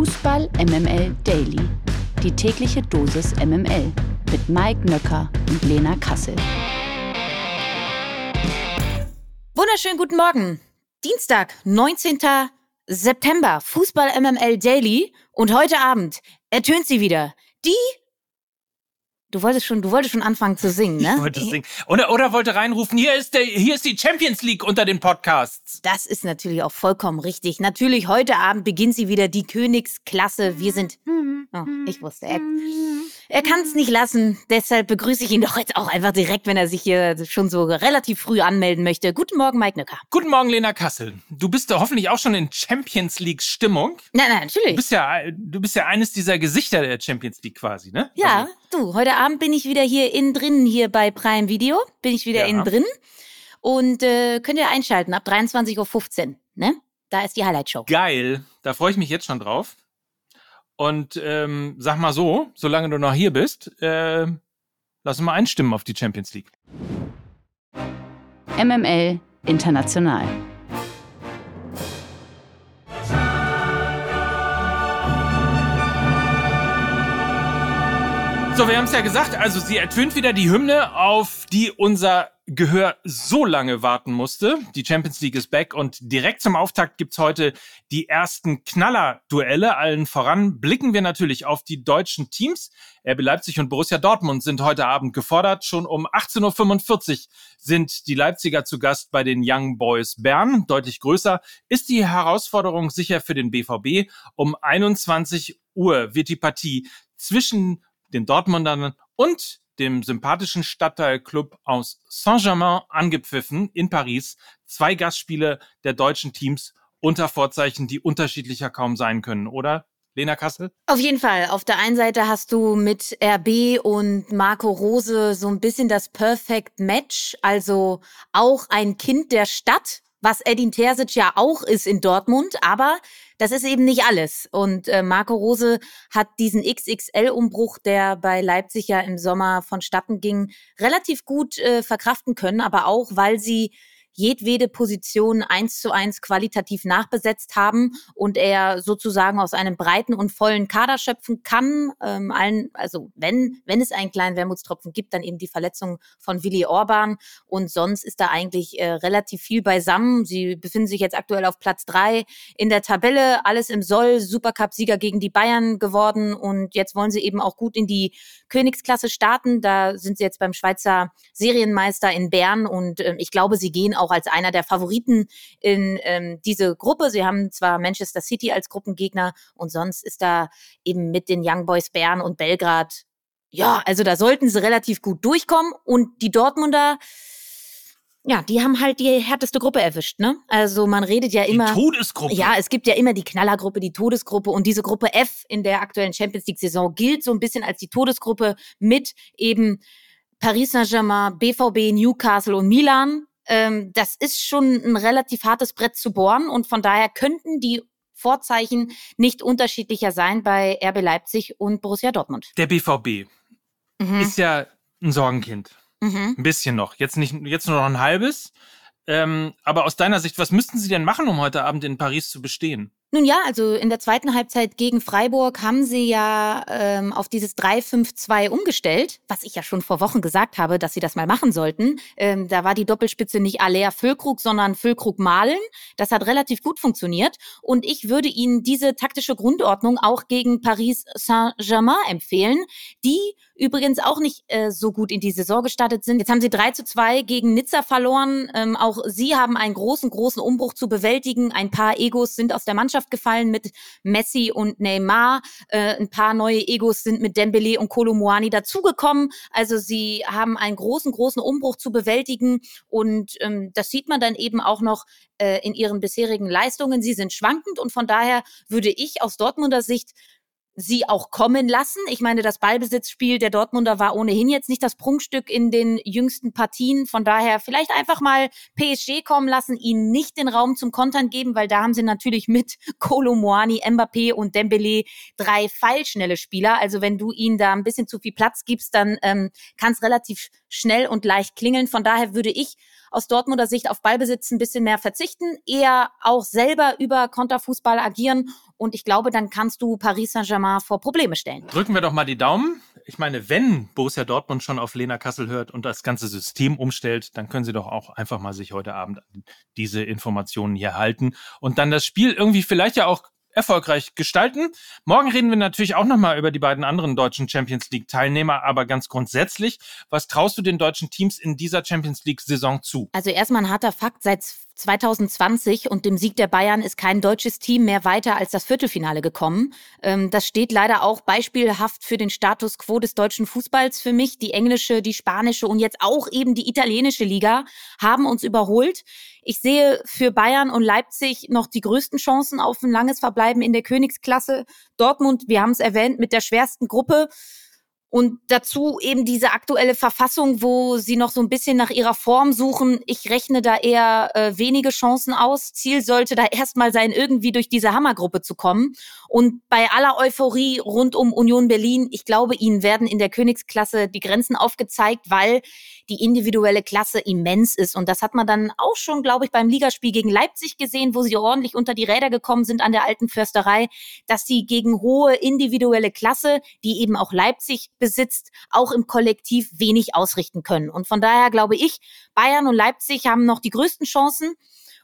Fußball MML Daily. Die tägliche Dosis MML mit Mike Nöcker und Lena Kassel. Wunderschönen guten Morgen. Dienstag, 19. September, Fußball MML Daily. Und heute Abend ertönt sie wieder. Die Du wolltest schon, du wolltest schon anfangen zu singen, ne? Ich wollte singen. Oder, oder wollte reinrufen, hier ist, der, hier ist die Champions League unter den Podcasts. Das ist natürlich auch vollkommen richtig. Natürlich, heute Abend beginnt sie wieder, die Königsklasse. Wir sind. Oh, ich wusste, er, er kann es nicht lassen. Deshalb begrüße ich ihn doch jetzt auch einfach direkt, wenn er sich hier schon so relativ früh anmelden möchte. Guten Morgen, Mike Nöcker. Guten Morgen, Lena Kassel. Du bist doch hoffentlich auch schon in Champions League Stimmung. Nein, nein, natürlich. Du bist ja, du bist ja eines dieser Gesichter der Champions League quasi, ne? Ja, du, heute Abend bin ich wieder hier innen drin, hier bei Prime Video. Bin ich wieder Ja. innen drin. Und äh, könnt ihr einschalten ab 23.15 Uhr, ne? Da ist die Highlight-Show. Geil. Da freue ich mich jetzt schon drauf. Und ähm, sag mal so, solange du noch hier bist, äh, lass uns mal einstimmen auf die Champions League. MML International. So, wir haben es ja gesagt, also sie ertönt wieder die Hymne, auf die unser Gehör so lange warten musste. Die Champions League ist back und direkt zum Auftakt gibt's heute die ersten Knaller-Duelle. Allen voran blicken wir natürlich auf die deutschen Teams. RB Leipzig und Borussia Dortmund sind heute Abend gefordert. Schon um 18.45 Uhr sind die Leipziger zu Gast bei den Young Boys Bern. Deutlich größer ist die Herausforderung sicher für den BVB. Um 21 Uhr wird die Partie zwischen den Dortmundern und dem sympathischen Stadtteilclub aus Saint-Germain angepfiffen in Paris. Zwei Gastspiele der deutschen Teams unter Vorzeichen, die unterschiedlicher kaum sein können, oder? Lena Kassel? Auf jeden Fall. Auf der einen Seite hast du mit RB und Marco Rose so ein bisschen das Perfect Match, also auch ein Kind der Stadt, was Edin Terzic ja auch ist in Dortmund, aber das ist eben nicht alles. Und äh, Marco Rose hat diesen XXL-Umbruch, der bei Leipzig ja im Sommer vonstatten ging, relativ gut äh, verkraften können, aber auch, weil sie jedwede Position eins zu eins qualitativ nachbesetzt haben und er sozusagen aus einem breiten und vollen Kader schöpfen kann. Ähm, allen, also wenn, wenn es einen kleinen Wermutstropfen gibt, dann eben die Verletzung von Willi Orban und sonst ist da eigentlich äh, relativ viel beisammen. Sie befinden sich jetzt aktuell auf Platz drei in der Tabelle, alles im Soll, Supercup-Sieger gegen die Bayern geworden und jetzt wollen sie eben auch gut in die Königsklasse starten. Da sind sie jetzt beim Schweizer Serienmeister in Bern und ähm, ich glaube, sie gehen auch als einer der Favoriten in ähm, diese Gruppe. Sie haben zwar Manchester City als Gruppengegner und sonst ist da eben mit den Young Boys Bern und Belgrad, ja, also da sollten sie relativ gut durchkommen und die Dortmunder, ja, die haben halt die härteste Gruppe erwischt, ne? Also man redet ja immer. Die Todesgruppe. Ja, es gibt ja immer die Knallergruppe, die Todesgruppe und diese Gruppe F in der aktuellen Champions League Saison gilt so ein bisschen als die Todesgruppe mit eben Paris Saint-Germain, BVB, Newcastle und Milan. Ähm, das ist schon ein relativ hartes Brett zu bohren und von daher könnten die Vorzeichen nicht unterschiedlicher sein bei RB Leipzig und Borussia Dortmund. Der BVB Mhm. ist ja ein Sorgenkind. Mhm. Ein bisschen noch. Jetzt nicht, jetzt nur noch ein halbes. Ähm, aber aus deiner Sicht, was müssten sie denn machen, um heute Abend in Paris zu bestehen? Nun ja, also in der zweiten Halbzeit gegen Freiburg haben sie ja ähm, auf dieses 3-5-2 umgestellt, was ich ja schon vor Wochen gesagt habe, dass sie das mal machen sollten. Ähm, da war die Doppelspitze nicht Alea Füllkrug, sondern Füllkrug Malen. Das hat relativ gut funktioniert. Und ich würde Ihnen diese taktische Grundordnung auch gegen Paris Saint-Germain empfehlen, die übrigens auch nicht äh, so gut in die Saison gestartet sind. Jetzt haben sie 3 zu 2 gegen Nizza verloren. Ähm, auch sie haben einen großen, großen Umbruch zu bewältigen. Ein paar Egos sind aus der Mannschaft gefallen mit Messi und Neymar. Äh, ein paar neue Egos sind mit Dembele und Kolomuani dazugekommen. Also sie haben einen großen, großen Umbruch zu bewältigen. Und ähm, das sieht man dann eben auch noch äh, in ihren bisherigen Leistungen. Sie sind schwankend und von daher würde ich aus Dortmunder Sicht sie auch kommen lassen. Ich meine, das Ballbesitzspiel der Dortmunder war ohnehin jetzt nicht das Prunkstück in den jüngsten Partien. Von daher vielleicht einfach mal PSG kommen lassen, ihnen nicht den Raum zum Kontern geben, weil da haben sie natürlich mit Kolo Moani, Mbappé und Dembele drei feilschnelle Spieler. Also wenn du ihnen da ein bisschen zu viel Platz gibst, dann ähm, kann es relativ schnell und leicht klingeln. Von daher würde ich aus Dortmunder Sicht auf Ballbesitz ein bisschen mehr verzichten, eher auch selber über Konterfußball agieren. Und ich glaube, dann kannst du Paris Saint-Germain vor Probleme stellen. Drücken wir doch mal die Daumen. Ich meine, wenn Borussia Dortmund schon auf Lena Kassel hört und das ganze System umstellt, dann können sie doch auch einfach mal sich heute Abend diese Informationen hier halten und dann das Spiel irgendwie vielleicht ja auch erfolgreich gestalten. Morgen reden wir natürlich auch nochmal über die beiden anderen deutschen Champions League Teilnehmer, aber ganz grundsätzlich, was traust du den deutschen Teams in dieser Champions League Saison zu? Also erstmal ein harter Fakt, seit 2020 und dem Sieg der Bayern ist kein deutsches Team mehr weiter als das Viertelfinale gekommen. Ähm, das steht leider auch beispielhaft für den Status quo des deutschen Fußballs für mich. Die englische, die spanische und jetzt auch eben die italienische Liga haben uns überholt. Ich sehe für Bayern und Leipzig noch die größten Chancen auf ein langes Verbleiben in der Königsklasse. Dortmund, wir haben es erwähnt, mit der schwersten Gruppe. Und dazu eben diese aktuelle Verfassung, wo sie noch so ein bisschen nach ihrer Form suchen. Ich rechne da eher äh, wenige Chancen aus. Ziel sollte da erstmal sein, irgendwie durch diese Hammergruppe zu kommen. Und bei aller Euphorie rund um Union Berlin, ich glaube, ihnen werden in der Königsklasse die Grenzen aufgezeigt, weil die individuelle Klasse immens ist. Und das hat man dann auch schon, glaube ich, beim Ligaspiel gegen Leipzig gesehen, wo sie ordentlich unter die Räder gekommen sind an der alten Försterei, dass sie gegen hohe individuelle Klasse, die eben auch Leipzig besitzt, auch im Kollektiv wenig ausrichten können. Und von daher glaube ich, Bayern und Leipzig haben noch die größten Chancen.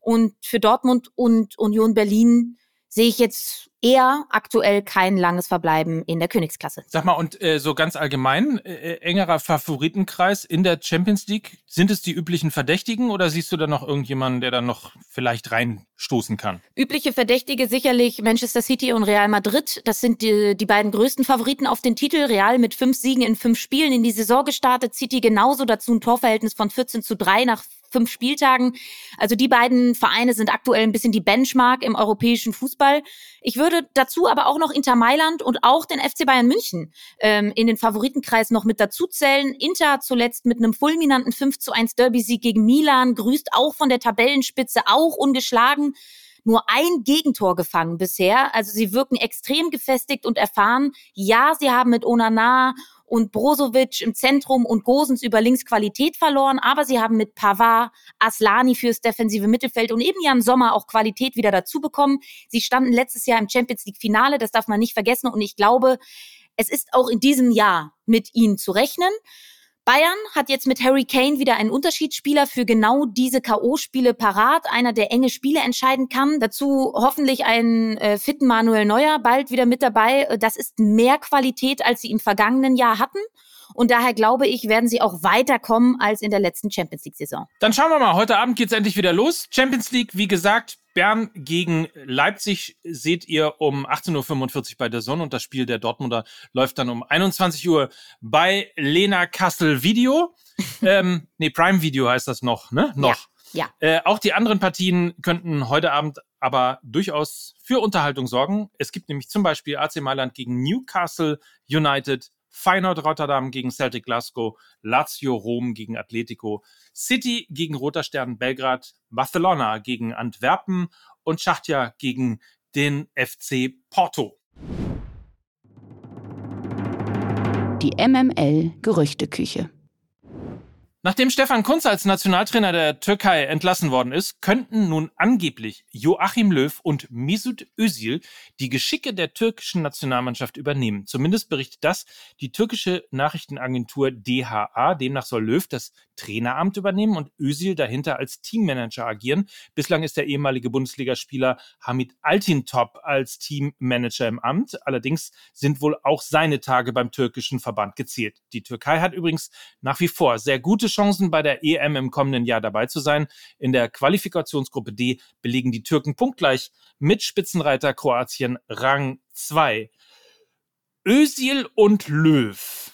Und für Dortmund und Union Berlin sehe ich jetzt eher aktuell kein langes Verbleiben in der Königsklasse. Sag mal, und äh, so ganz allgemein, äh, engerer Favoritenkreis in der Champions League, sind es die üblichen Verdächtigen oder siehst du da noch irgendjemanden, der da noch vielleicht reinstoßen kann? Übliche Verdächtige sicherlich Manchester City und Real Madrid. Das sind die, die beiden größten Favoriten auf den Titel. Real mit fünf Siegen in fünf Spielen in die Saison gestartet, City genauso dazu ein Torverhältnis von 14 zu 3 nach fünf Spieltagen. Also die beiden Vereine sind aktuell ein bisschen die Benchmark im europäischen Fußball. Ich würde dazu aber auch noch Inter Mailand und auch den FC Bayern München ähm, in den Favoritenkreis noch mit dazu zählen. Inter zuletzt mit einem fulminanten 5 zu 1 Derby-Sieg gegen Milan, grüßt auch von der Tabellenspitze, auch ungeschlagen nur ein Gegentor gefangen bisher. Also sie wirken extrem gefestigt und erfahren. Ja, sie haben mit Onana und Brozovic im Zentrum und Gosens über links Qualität verloren, aber sie haben mit Pavard, Aslani fürs defensive Mittelfeld und eben Jan Sommer auch Qualität wieder dazu bekommen. Sie standen letztes Jahr im Champions League Finale, das darf man nicht vergessen und ich glaube, es ist auch in diesem Jahr mit ihnen zu rechnen. Bayern hat jetzt mit Harry Kane wieder einen Unterschiedsspieler für genau diese K.O.-Spiele parat, einer, der enge Spiele entscheiden kann. Dazu hoffentlich einen äh, fitten Manuel Neuer bald wieder mit dabei. Das ist mehr Qualität, als sie im vergangenen Jahr hatten. Und daher glaube ich, werden sie auch weiterkommen als in der letzten Champions League-Saison. Dann schauen wir mal. Heute Abend geht's endlich wieder los. Champions League, wie gesagt, Bern gegen Leipzig seht ihr um 18.45 Uhr bei der Sonne und das Spiel der Dortmunder läuft dann um 21 Uhr bei Lena Kassel Video. ähm, nee, Prime Video heißt das noch, ne? Noch. Ja. ja. Äh, auch die anderen Partien könnten heute Abend aber durchaus für Unterhaltung sorgen. Es gibt nämlich zum Beispiel AC Mailand gegen Newcastle United, Feyenoord Rotterdam gegen Celtic Glasgow, Lazio Rom gegen Atletico, City gegen Roter Stern Belgrad, Barcelona gegen Antwerpen und Schachtja gegen den FC Porto. Die MML Gerüchteküche. Nachdem Stefan Kunz als Nationaltrainer der Türkei entlassen worden ist, könnten nun angeblich Joachim Löw und Mesut Özil die Geschicke der türkischen Nationalmannschaft übernehmen. Zumindest berichtet das die türkische Nachrichtenagentur DHA. Demnach soll Löw das Traineramt übernehmen und Özil dahinter als Teammanager agieren. Bislang ist der ehemalige Bundesligaspieler Hamid Altintop als Teammanager im Amt. Allerdings sind wohl auch seine Tage beim türkischen Verband gezählt. Die Türkei hat übrigens nach wie vor sehr gute Chancen, bei der EM im kommenden Jahr dabei zu sein. In der Qualifikationsgruppe D belegen die Türken punktgleich mit Spitzenreiter Kroatien Rang 2. Özil und Löw.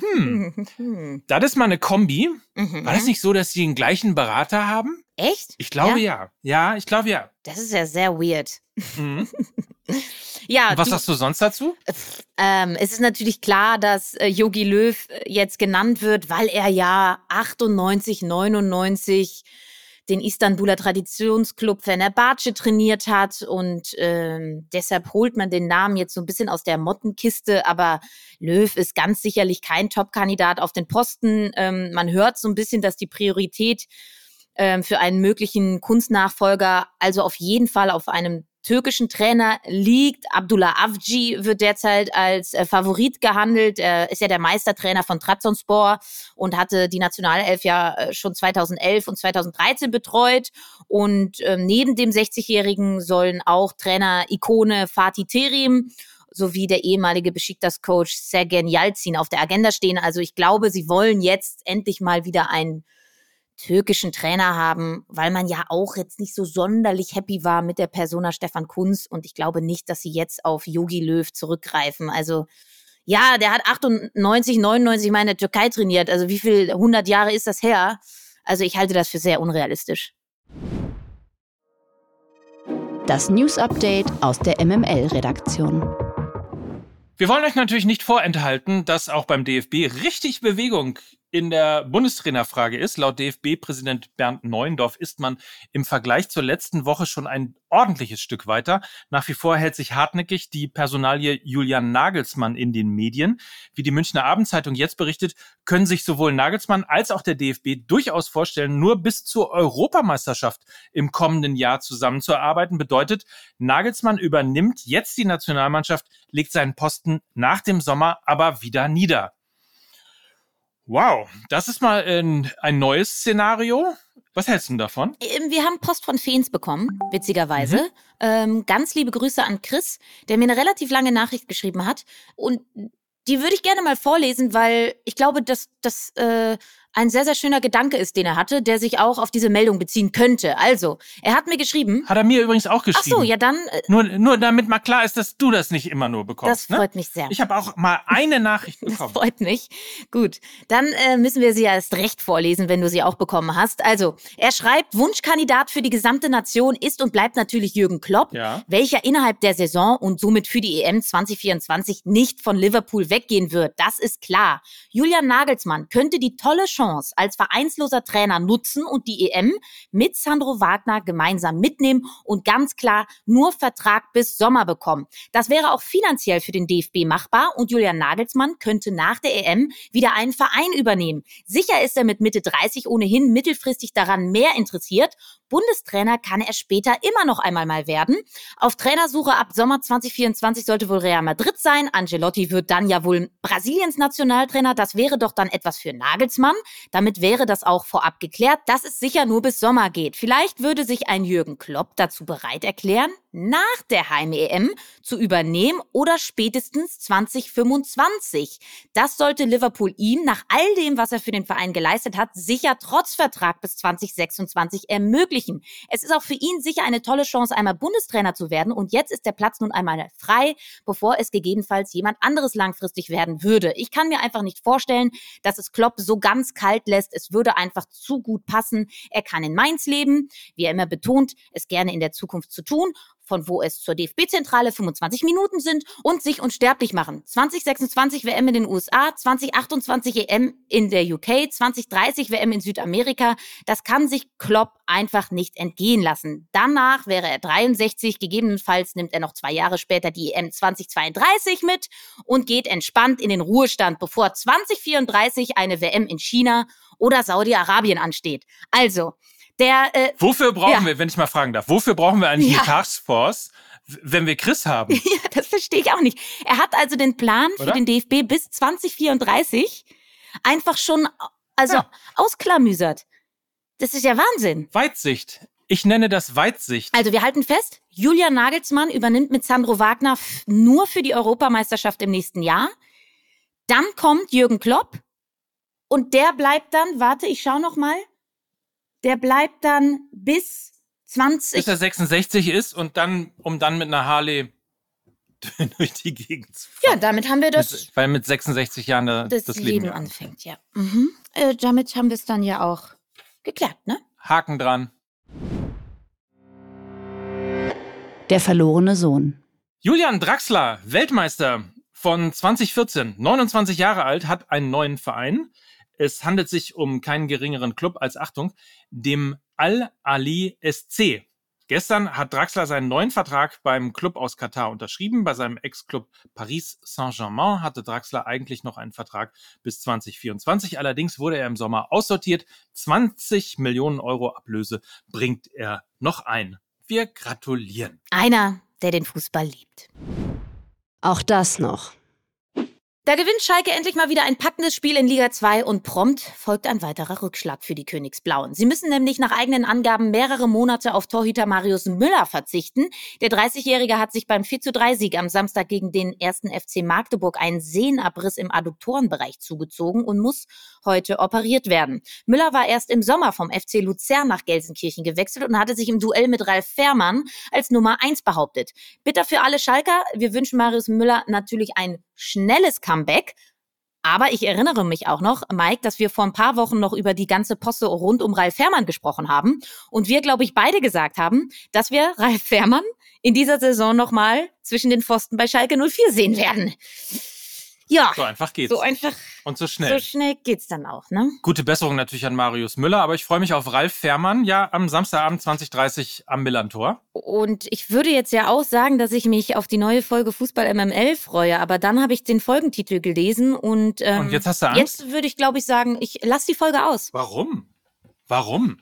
Hm. das ist mal eine Kombi. Mhm. War das nicht so, dass sie den gleichen Berater haben? Echt? Ich glaube ja. Ja, ja ich glaube ja. Das ist ja sehr weird. Mhm. ja. Was du, sagst du sonst dazu? Ähm, es ist natürlich klar, dass äh, Yogi Löw äh, jetzt genannt wird, weil er ja 98, 99 den Istanbuler Traditionsclub Fenerbahce trainiert hat und ähm, deshalb holt man den Namen jetzt so ein bisschen aus der Mottenkiste, aber Löw ist ganz sicherlich kein Top-Kandidat auf den Posten. Ähm, man hört so ein bisschen, dass die Priorität ähm, für einen möglichen Kunstnachfolger also auf jeden Fall auf einem türkischen Trainer liegt. Abdullah Avci wird derzeit als äh, Favorit gehandelt. Er ist ja der Meistertrainer von Trabzonspor und hatte die Nationalelf ja äh, schon 2011 und 2013 betreut. Und äh, neben dem 60-Jährigen sollen auch Trainer-Ikone Fatih Terim sowie der ehemalige Besiktas-Coach Sergen Yalzin auf der Agenda stehen. Also ich glaube, sie wollen jetzt endlich mal wieder einen türkischen Trainer haben, weil man ja auch jetzt nicht so sonderlich happy war mit der Persona Stefan Kunz und ich glaube nicht, dass sie jetzt auf Yogi Löw zurückgreifen. Also ja, der hat 98, 99 mal in der Türkei trainiert. Also wie viel 100 Jahre ist das her? Also ich halte das für sehr unrealistisch. Das News Update aus der MML-Redaktion. Wir wollen euch natürlich nicht vorenthalten, dass auch beim DFB richtig Bewegung in der Bundestrainerfrage ist. Laut DFB-Präsident Bernd Neuendorf ist man im Vergleich zur letzten Woche schon ein ordentliches Stück weiter. Nach wie vor hält sich hartnäckig die Personalie Julian Nagelsmann in den Medien. Wie die Münchner Abendzeitung jetzt berichtet, können sich sowohl Nagelsmann als auch der DFB durchaus vorstellen, nur bis zur Europameisterschaft im kommenden Jahr zusammenzuarbeiten. Bedeutet, Nagelsmann übernimmt jetzt die Nationalmannschaft, legt seinen Posten nach dem Sommer aber wieder nieder. Wow, das ist mal ein, ein neues Szenario. Was hältst du davon? Ähm, wir haben Post von Feens bekommen, witzigerweise. Mhm. Ähm, ganz liebe Grüße an Chris, der mir eine relativ lange Nachricht geschrieben hat. Und die würde ich gerne mal vorlesen, weil ich glaube, dass das äh, ein sehr, sehr schöner Gedanke ist, den er hatte, der sich auch auf diese Meldung beziehen könnte. Also, er hat mir geschrieben. Hat er mir übrigens auch geschrieben. Ach so, ja dann. Äh, nur, nur damit mal klar ist, dass du das nicht immer nur bekommst. Das ne? freut ne? mich sehr. Ich habe auch mal eine Nachricht bekommen. Das freut mich. Gut, dann äh, müssen wir sie ja erst recht vorlesen, wenn du sie auch bekommen hast. Also, er schreibt, Wunschkandidat für die gesamte Nation ist und bleibt natürlich Jürgen Klopp, ja. welcher innerhalb der Saison und somit für die EM 2024 nicht von Liverpool weggehen wird. Das ist klar. Julian Nagelsmann könnte die tolle Chance Chance als vereinsloser Trainer nutzen und die EM mit Sandro Wagner gemeinsam mitnehmen und ganz klar nur Vertrag bis Sommer bekommen. Das wäre auch finanziell für den DFB machbar und Julian Nagelsmann könnte nach der EM wieder einen Verein übernehmen. Sicher ist er mit Mitte 30 ohnehin mittelfristig daran mehr interessiert. Bundestrainer kann er später immer noch einmal mal werden. Auf Trainersuche ab Sommer 2024 sollte wohl Real Madrid sein. Angelotti wird dann ja wohl Brasiliens Nationaltrainer. Das wäre doch dann etwas für Nagelsmann. Damit wäre das auch vorab geklärt, dass es sicher nur bis Sommer geht. Vielleicht würde sich ein Jürgen Klopp dazu bereit erklären, nach der Heim-EM zu übernehmen oder spätestens 2025. Das sollte Liverpool ihm nach all dem, was er für den Verein geleistet hat, sicher trotz Vertrag bis 2026 ermöglichen. Es ist auch für ihn sicher eine tolle Chance, einmal Bundestrainer zu werden und jetzt ist der Platz nun einmal frei, bevor es gegebenenfalls jemand anderes langfristig werden würde. Ich kann mir einfach nicht vorstellen, dass es Klopp so ganz kalt lässt. Es würde einfach zu gut passen. Er kann in Mainz leben, wie er immer betont, es gerne in der Zukunft zu tun von wo es zur DFB-Zentrale 25 Minuten sind und sich unsterblich machen. 2026 WM in den USA, 2028 EM in der UK, 2030 WM in Südamerika. Das kann sich Klopp einfach nicht entgehen lassen. Danach wäre er 63, gegebenenfalls nimmt er noch zwei Jahre später die EM 2032 mit und geht entspannt in den Ruhestand, bevor 2034 eine WM in China oder Saudi-Arabien ansteht. Also, der, äh, wofür brauchen ja. wir, wenn ich mal fragen darf, wofür brauchen wir eigentlich ja. die Taskforce, wenn wir Chris haben? Ja, das verstehe ich auch nicht. Er hat also den Plan Oder? für den DFB bis 2034 einfach schon also ja. ausklamüsert. Das ist ja Wahnsinn. Weitsicht. Ich nenne das Weitsicht. Also wir halten fest, Julian Nagelsmann übernimmt mit Sandro Wagner nur für die Europameisterschaft im nächsten Jahr. Dann kommt Jürgen Klopp und der bleibt dann, warte, ich schau noch mal, der bleibt dann bis 20. Bis er 66 ist und dann, um dann mit einer Harley durch die Gegend zu fahren. Ja, damit haben wir das. Mit, weil mit 66 Jahren das, das Leben, Leben anfängt, ja. Mhm. Äh, damit haben wir es dann ja auch geklärt, ne? Haken dran. Der verlorene Sohn. Julian Draxler, Weltmeister von 2014, 29 Jahre alt, hat einen neuen Verein. Es handelt sich um keinen geringeren Club als Achtung, dem Al-Ali SC. Gestern hat Draxler seinen neuen Vertrag beim Club aus Katar unterschrieben. Bei seinem Ex-Club Paris Saint-Germain hatte Draxler eigentlich noch einen Vertrag bis 2024. Allerdings wurde er im Sommer aussortiert. 20 Millionen Euro Ablöse bringt er noch ein. Wir gratulieren. Einer, der den Fußball liebt. Auch das noch. Da gewinnt Schalke endlich mal wieder ein packendes Spiel in Liga 2 und prompt folgt ein weiterer Rückschlag für die Königsblauen. Sie müssen nämlich nach eigenen Angaben mehrere Monate auf Torhüter Marius Müller verzichten. Der 30-Jährige hat sich beim 43 Sieg am Samstag gegen den ersten FC Magdeburg einen Sehnenabriss im Adduktorenbereich zugezogen und muss heute operiert werden. Müller war erst im Sommer vom FC Luzern nach Gelsenkirchen gewechselt und hatte sich im Duell mit Ralf Fährmann als Nummer 1 behauptet. Bitter für alle Schalker. Wir wünschen Marius Müller natürlich ein schnelles Comeback. Aber ich erinnere mich auch noch, Mike, dass wir vor ein paar Wochen noch über die ganze Posse rund um Ralf Fährmann gesprochen haben. Und wir, glaube ich, beide gesagt haben, dass wir Ralf Fährmann in dieser Saison nochmal zwischen den Pfosten bei Schalke 04 sehen werden. Ja. So einfach geht's. So einfach. Und so schnell. So schnell geht's dann auch, ne? Gute Besserung natürlich an Marius Müller, aber ich freue mich auf Ralf Fährmann, ja, am Samstagabend 2030 am Millantor. Und ich würde jetzt ja auch sagen, dass ich mich auf die neue Folge Fußball MML freue, aber dann habe ich den Folgentitel gelesen und, ähm, und jetzt hast du Angst? Jetzt würde ich, glaube ich, sagen, ich lasse die Folge aus. Warum? Warum?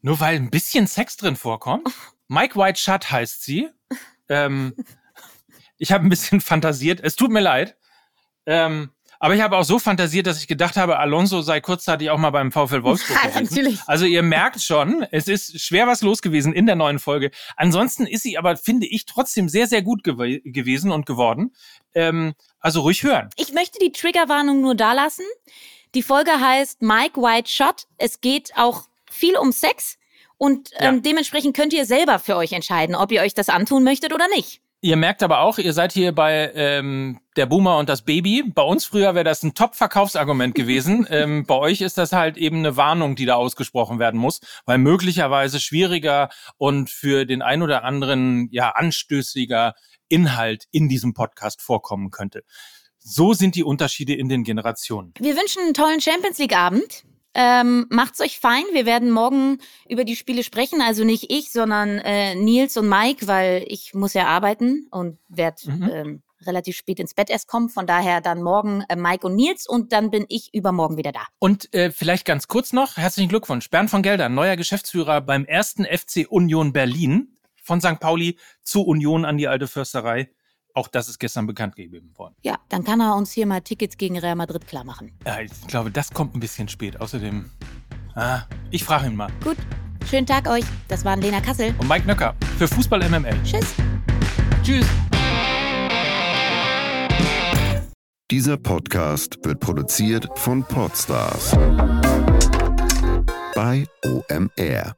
Nur weil ein bisschen Sex drin vorkommt? Mike White Shut heißt sie. ähm, ich habe ein bisschen fantasiert. Es tut mir leid. Ähm, aber ich habe auch so fantasiert, dass ich gedacht habe, Alonso sei kurzzeitig auch mal beim VfL Wolfsburg Ja, gewesen. natürlich. Also ihr merkt schon, es ist schwer was los gewesen in der neuen Folge. Ansonsten ist sie aber, finde ich, trotzdem sehr, sehr gut gew gewesen und geworden. Ähm, also ruhig hören. Ich möchte die Triggerwarnung nur da lassen. Die Folge heißt Mike White Shot. Es geht auch viel um Sex und ähm, Ja. dementsprechend könnt ihr selber für euch entscheiden, ob ihr euch das antun möchtet oder nicht. Ihr merkt aber auch, ihr seid hier bei ähm, der Boomer und das Baby. Bei uns früher wäre das ein Top-Verkaufsargument gewesen. ähm, bei euch ist das halt eben eine Warnung, die da ausgesprochen werden muss, weil möglicherweise schwieriger und für den ein oder anderen ja anstößiger Inhalt in diesem Podcast vorkommen könnte. So sind die Unterschiede in den Generationen. Wir wünschen einen tollen Champions League Abend. Ähm, macht's euch fein. Wir werden morgen über die Spiele sprechen. Also nicht ich, sondern äh, Nils und Mike, weil ich muss ja arbeiten und werde Mhm. ähm, relativ spät ins Bett erst kommen. Von daher dann morgen äh, Mike und Nils und dann bin ich übermorgen wieder da. Und äh, vielleicht ganz kurz noch, herzlichen Glückwunsch. Bernd von Gelder, neuer Geschäftsführer beim ersten FC Union Berlin von St. Pauli zu Union an die alte Försterei. Auch das ist gestern bekannt gegeben worden. Ja, dann kann er uns hier mal Tickets gegen Real Madrid klar machen. Ja, ich glaube, das kommt ein bisschen spät. Außerdem, ah, ich frage ihn mal. Gut, schönen Tag euch. Das waren Lena Kassel. Und Mike Nöcker für Fußball MML. Tschüss. Tschüss. Dieser Podcast wird produziert von Podstars bei OMR.